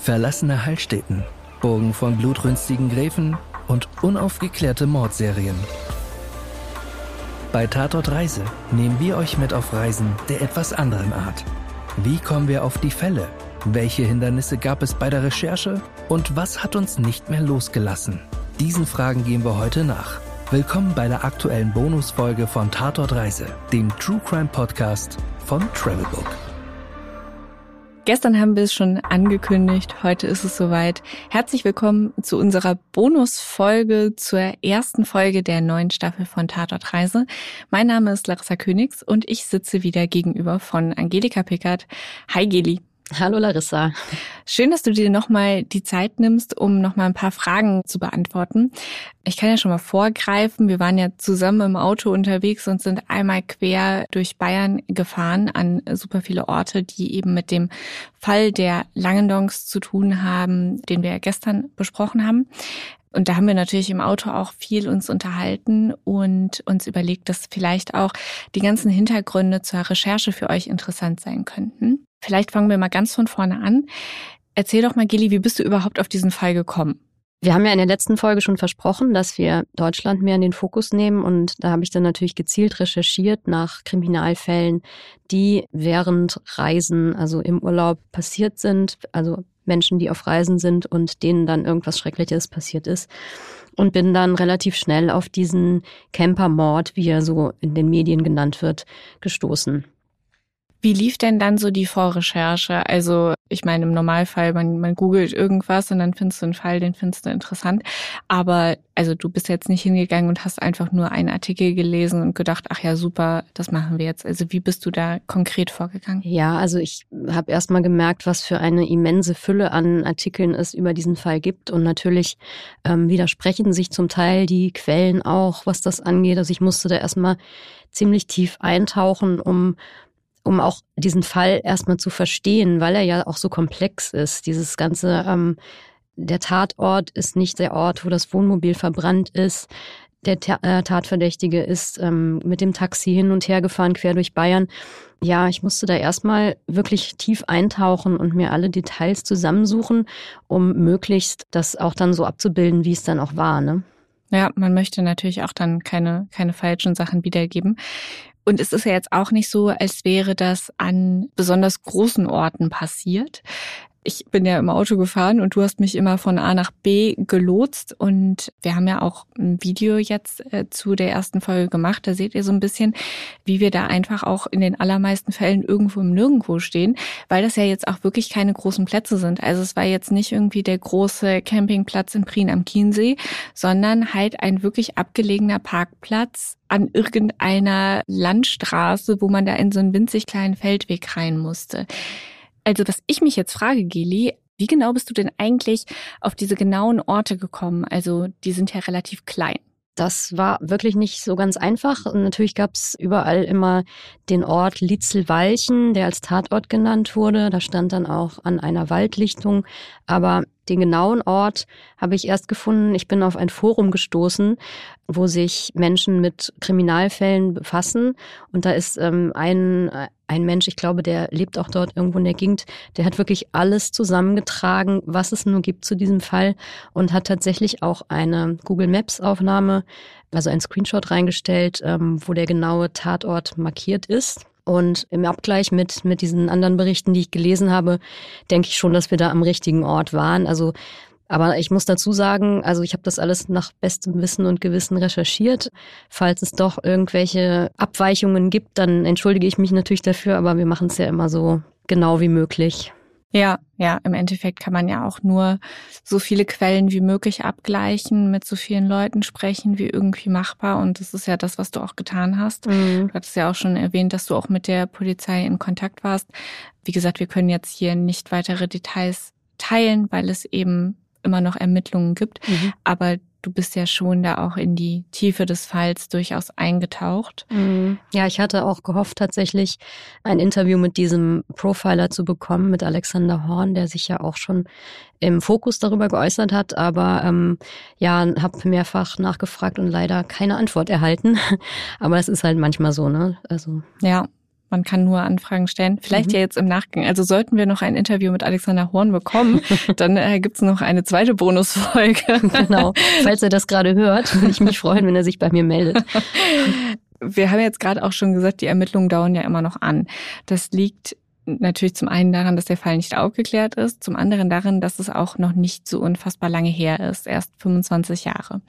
verlassene Heilstätten, Burgen von blutrünstigen Gräfen und unaufgeklärte Mordserien. Bei Tatort Reise nehmen wir euch mit auf Reisen der etwas anderen Art. Wie kommen wir auf die Fälle? Welche Hindernisse gab es bei der Recherche? Und was hat uns nicht mehr losgelassen? Diesen Fragen gehen wir heute nach. Willkommen bei der aktuellen Bonusfolge von Tatort Reise, dem True Crime Podcast von Travelbook. Gestern haben wir es schon angekündigt, heute ist es soweit. Herzlich willkommen zu unserer Bonusfolge zur ersten Folge der neuen Staffel von Tatort Reise. Mein Name ist Larissa Königs und ich sitze wieder gegenüber von Angelika Pickert. Hi Geli. Hallo Larissa. Schön, dass du dir nochmal die Zeit nimmst, um nochmal ein paar Fragen zu beantworten. Ich kann ja schon mal vorgreifen. Wir waren ja zusammen im Auto unterwegs und sind einmal quer durch Bayern gefahren an super viele Orte, die eben mit dem Fall der Langendongs zu tun haben, den wir ja gestern besprochen haben. Und da haben wir natürlich im Auto auch viel uns unterhalten und uns überlegt, dass vielleicht auch die ganzen Hintergründe zur Recherche für euch interessant sein könnten. Vielleicht fangen wir mal ganz von vorne an. Erzähl doch mal, Gilly, wie bist du überhaupt auf diesen Fall gekommen? Wir haben ja in der letzten Folge schon versprochen, dass wir Deutschland mehr in den Fokus nehmen. Und da habe ich dann natürlich gezielt recherchiert nach Kriminalfällen, die während Reisen, also im Urlaub passiert sind. Also Menschen, die auf Reisen sind und denen dann irgendwas Schreckliches passiert ist. Und bin dann relativ schnell auf diesen Campermord, wie er so in den Medien genannt wird, gestoßen. Wie lief denn dann so die Vorrecherche? Also ich meine, im Normalfall, man, man googelt irgendwas und dann findest du einen Fall, den findest du interessant. Aber also du bist jetzt nicht hingegangen und hast einfach nur einen Artikel gelesen und gedacht, ach ja, super, das machen wir jetzt. Also wie bist du da konkret vorgegangen? Ja, also ich habe erst mal gemerkt, was für eine immense Fülle an Artikeln es über diesen Fall gibt. Und natürlich ähm, widersprechen sich zum Teil die Quellen auch, was das angeht. Also ich musste da erstmal ziemlich tief eintauchen, um um auch diesen Fall erstmal zu verstehen, weil er ja auch so komplex ist. Dieses ganze, ähm, der Tatort ist nicht der Ort, wo das Wohnmobil verbrannt ist. Der äh, Tatverdächtige ist ähm, mit dem Taxi hin und her gefahren, quer durch Bayern. Ja, ich musste da erstmal wirklich tief eintauchen und mir alle Details zusammensuchen, um möglichst das auch dann so abzubilden, wie es dann auch war. Ne? Ja, man möchte natürlich auch dann keine, keine falschen Sachen wiedergeben. Und es ist ja jetzt auch nicht so, als wäre das an besonders großen Orten passiert ich bin ja im Auto gefahren und du hast mich immer von A nach B gelotst und wir haben ja auch ein Video jetzt äh, zu der ersten Folge gemacht. Da seht ihr so ein bisschen, wie wir da einfach auch in den allermeisten Fällen irgendwo im Nirgendwo stehen, weil das ja jetzt auch wirklich keine großen Plätze sind. Also es war jetzt nicht irgendwie der große Campingplatz in Prien am Chiemsee, sondern halt ein wirklich abgelegener Parkplatz an irgendeiner Landstraße, wo man da in so einen winzig kleinen Feldweg rein musste. Also was ich mich jetzt frage, Geli, wie genau bist du denn eigentlich auf diese genauen Orte gekommen? Also die sind ja relativ klein. Das war wirklich nicht so ganz einfach. Und natürlich gab es überall immer den Ort Litzelwalchen, der als Tatort genannt wurde. Da stand dann auch an einer Waldlichtung. Aber den genauen Ort habe ich erst gefunden. Ich bin auf ein Forum gestoßen, wo sich Menschen mit Kriminalfällen befassen. Und da ist ähm, ein, ein Mensch, ich glaube, der lebt auch dort irgendwo in der Gegend, der hat wirklich alles zusammengetragen, was es nur gibt zu diesem Fall und hat tatsächlich auch eine Google Maps Aufnahme, also ein Screenshot reingestellt, ähm, wo der genaue Tatort markiert ist. Und im Abgleich mit, mit diesen anderen Berichten, die ich gelesen habe, denke ich schon, dass wir da am richtigen Ort waren. Also, aber ich muss dazu sagen, also ich habe das alles nach bestem Wissen und Gewissen recherchiert. Falls es doch irgendwelche Abweichungen gibt, dann entschuldige ich mich natürlich dafür, aber wir machen es ja immer so genau wie möglich. Ja, ja, im Endeffekt kann man ja auch nur so viele Quellen wie möglich abgleichen, mit so vielen Leuten sprechen wie irgendwie machbar. Und das ist ja das, was du auch getan hast. Mhm. Du hattest ja auch schon erwähnt, dass du auch mit der Polizei in Kontakt warst. Wie gesagt, wir können jetzt hier nicht weitere Details teilen, weil es eben immer noch Ermittlungen gibt. Mhm. Aber du bist ja schon da auch in die Tiefe des Falls durchaus eingetaucht. Mhm. Ja, ich hatte auch gehofft, tatsächlich ein Interview mit diesem Profiler zu bekommen, mit Alexander Horn, der sich ja auch schon im Fokus darüber geäußert hat, aber ähm, ja, habe mehrfach nachgefragt und leider keine Antwort erhalten. aber es ist halt manchmal so, ne? Also ja, man kann nur Anfragen stellen. Vielleicht mhm. ja jetzt im Nachgang. Also sollten wir noch ein Interview mit Alexander Horn bekommen, dann äh, gibt's noch eine zweite Bonusfolge. genau. Falls er das gerade hört, würde ich mich freuen, wenn er sich bei mir meldet. Wir haben jetzt gerade auch schon gesagt, die Ermittlungen dauern ja immer noch an. Das liegt natürlich zum einen daran, dass der Fall nicht aufgeklärt ist, zum anderen daran, dass es auch noch nicht so unfassbar lange her ist, erst 25 Jahre.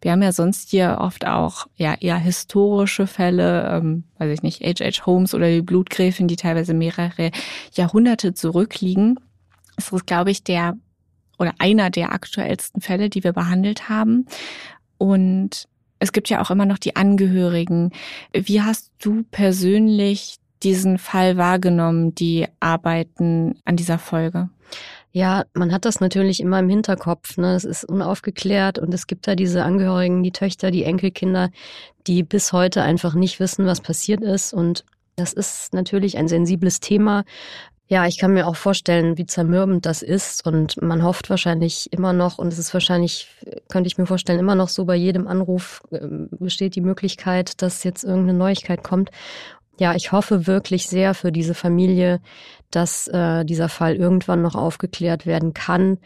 Wir haben ja sonst hier oft auch ja eher historische Fälle, ähm, weiß ich nicht, H.H. Holmes oder die Blutgräfin, die teilweise mehrere Jahrhunderte zurückliegen. Es ist, glaube ich, der oder einer der aktuellsten Fälle, die wir behandelt haben. Und es gibt ja auch immer noch die Angehörigen. Wie hast du persönlich diesen Fall wahrgenommen, die arbeiten an dieser Folge? Ja, man hat das natürlich immer im Hinterkopf. Ne? Es ist unaufgeklärt und es gibt da diese Angehörigen, die Töchter, die Enkelkinder, die bis heute einfach nicht wissen, was passiert ist. Und das ist natürlich ein sensibles Thema. Ja, ich kann mir auch vorstellen, wie zermürbend das ist. Und man hofft wahrscheinlich immer noch, und es ist wahrscheinlich, könnte ich mir vorstellen, immer noch so bei jedem Anruf äh, besteht die Möglichkeit, dass jetzt irgendeine Neuigkeit kommt. Ja, ich hoffe wirklich sehr für diese Familie, dass äh, dieser Fall irgendwann noch aufgeklärt werden kann,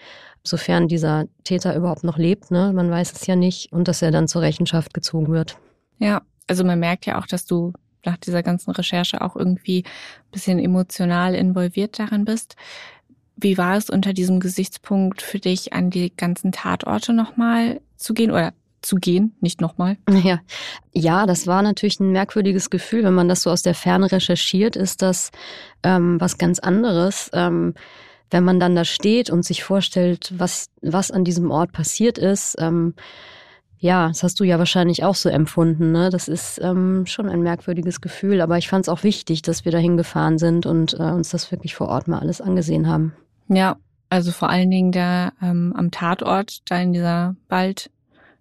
sofern dieser Täter überhaupt noch lebt. Ne? Man weiß es ja nicht und dass er dann zur Rechenschaft gezogen wird. Ja, also man merkt ja auch, dass du nach dieser ganzen Recherche auch irgendwie ein bisschen emotional involviert daran bist. Wie war es unter diesem Gesichtspunkt für dich, an die ganzen Tatorte nochmal zu gehen oder zu gehen, nicht nochmal? Ja. ja, das war natürlich ein merkwürdiges Gefühl, wenn man das so aus der Ferne recherchiert, ist das ähm, was ganz anderes. Ähm, wenn man dann da steht und sich vorstellt, was, was an diesem Ort passiert ist, ähm, ja, das hast du ja wahrscheinlich auch so empfunden. Ne? Das ist ähm, schon ein merkwürdiges Gefühl, aber ich fand es auch wichtig, dass wir da hingefahren sind und äh, uns das wirklich vor Ort mal alles angesehen haben. Ja, also vor allen Dingen da ähm, am Tatort, da in dieser Wald,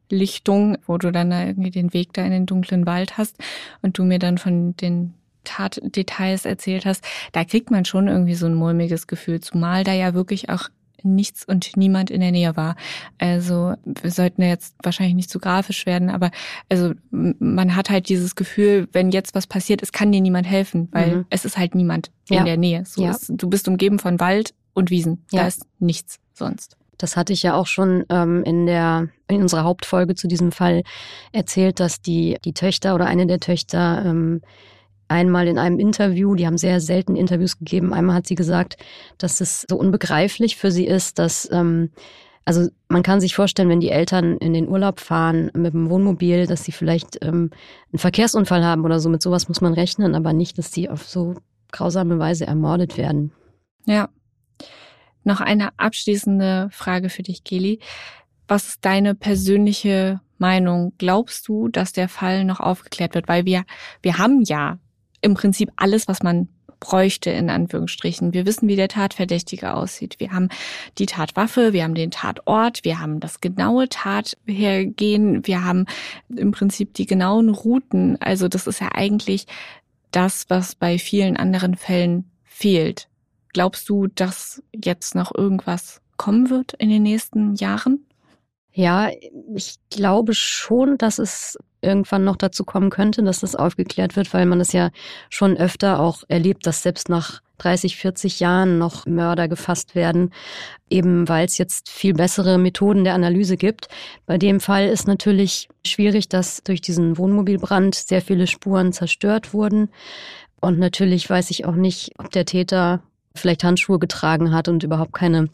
Lichtung, wo du dann da irgendwie den Weg da in den dunklen Wald hast und du mir dann von den Tatdetails erzählt hast, da kriegt man schon irgendwie so ein mulmiges Gefühl, zumal da ja wirklich auch nichts und niemand in der Nähe war. Also wir sollten ja jetzt wahrscheinlich nicht zu grafisch werden, aber also man hat halt dieses Gefühl, wenn jetzt was passiert, es kann dir niemand helfen, weil mhm. es ist halt niemand ja. in der Nähe. So ja. ist, du bist umgeben von Wald und Wiesen. Ja. Da ist nichts sonst. Das hatte ich ja auch schon ähm, in der in unserer Hauptfolge zu diesem Fall erzählt, dass die die Töchter oder eine der Töchter ähm, einmal in einem Interview, die haben sehr selten Interviews gegeben, einmal hat sie gesagt, dass es so unbegreiflich für sie ist, dass ähm, also man kann sich vorstellen, wenn die Eltern in den Urlaub fahren mit dem Wohnmobil, dass sie vielleicht ähm, einen Verkehrsunfall haben oder so. Mit sowas muss man rechnen, aber nicht, dass sie auf so grausame Weise ermordet werden. Ja, noch eine abschließende Frage für dich, Geli. Was ist deine persönliche Meinung? Glaubst du, dass der Fall noch aufgeklärt wird? Weil wir, wir haben ja im Prinzip alles, was man bräuchte, in Anführungsstrichen. Wir wissen, wie der Tatverdächtige aussieht. Wir haben die Tatwaffe, wir haben den Tatort, wir haben das genaue Tathergehen, wir haben im Prinzip die genauen Routen. Also das ist ja eigentlich das, was bei vielen anderen Fällen fehlt. Glaubst du, dass jetzt noch irgendwas kommen wird in den nächsten Jahren? Ja, ich glaube schon, dass es irgendwann noch dazu kommen könnte, dass das aufgeklärt wird, weil man es ja schon öfter auch erlebt, dass selbst nach 30, 40 Jahren noch Mörder gefasst werden, eben weil es jetzt viel bessere Methoden der Analyse gibt. Bei dem Fall ist natürlich schwierig, dass durch diesen Wohnmobilbrand sehr viele Spuren zerstört wurden. Und natürlich weiß ich auch nicht, ob der Täter vielleicht Handschuhe getragen hat und überhaupt keine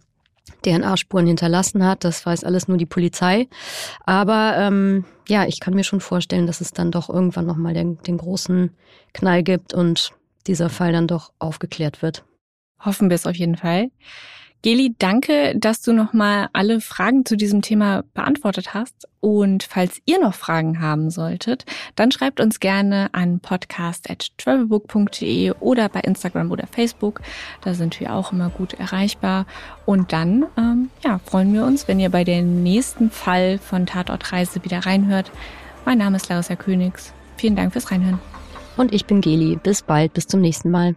DNA-Spuren hinterlassen hat. Das weiß alles nur die Polizei. Aber ähm, ja, ich kann mir schon vorstellen, dass es dann doch irgendwann nochmal den, den großen Knall gibt und dieser Fall dann doch aufgeklärt wird. Hoffen wir es auf jeden Fall. Geli, danke, dass du nochmal alle Fragen zu diesem Thema beantwortet hast. Und falls ihr noch Fragen haben solltet, dann schreibt uns gerne an podcast.travelbook.de oder bei Instagram oder Facebook. Da sind wir auch immer gut erreichbar. Und dann ähm, ja, freuen wir uns, wenn ihr bei dem nächsten Fall von Tatortreise wieder reinhört. Mein Name ist Larissa Königs. Vielen Dank fürs Reinhören. Und ich bin Geli. Bis bald, bis zum nächsten Mal.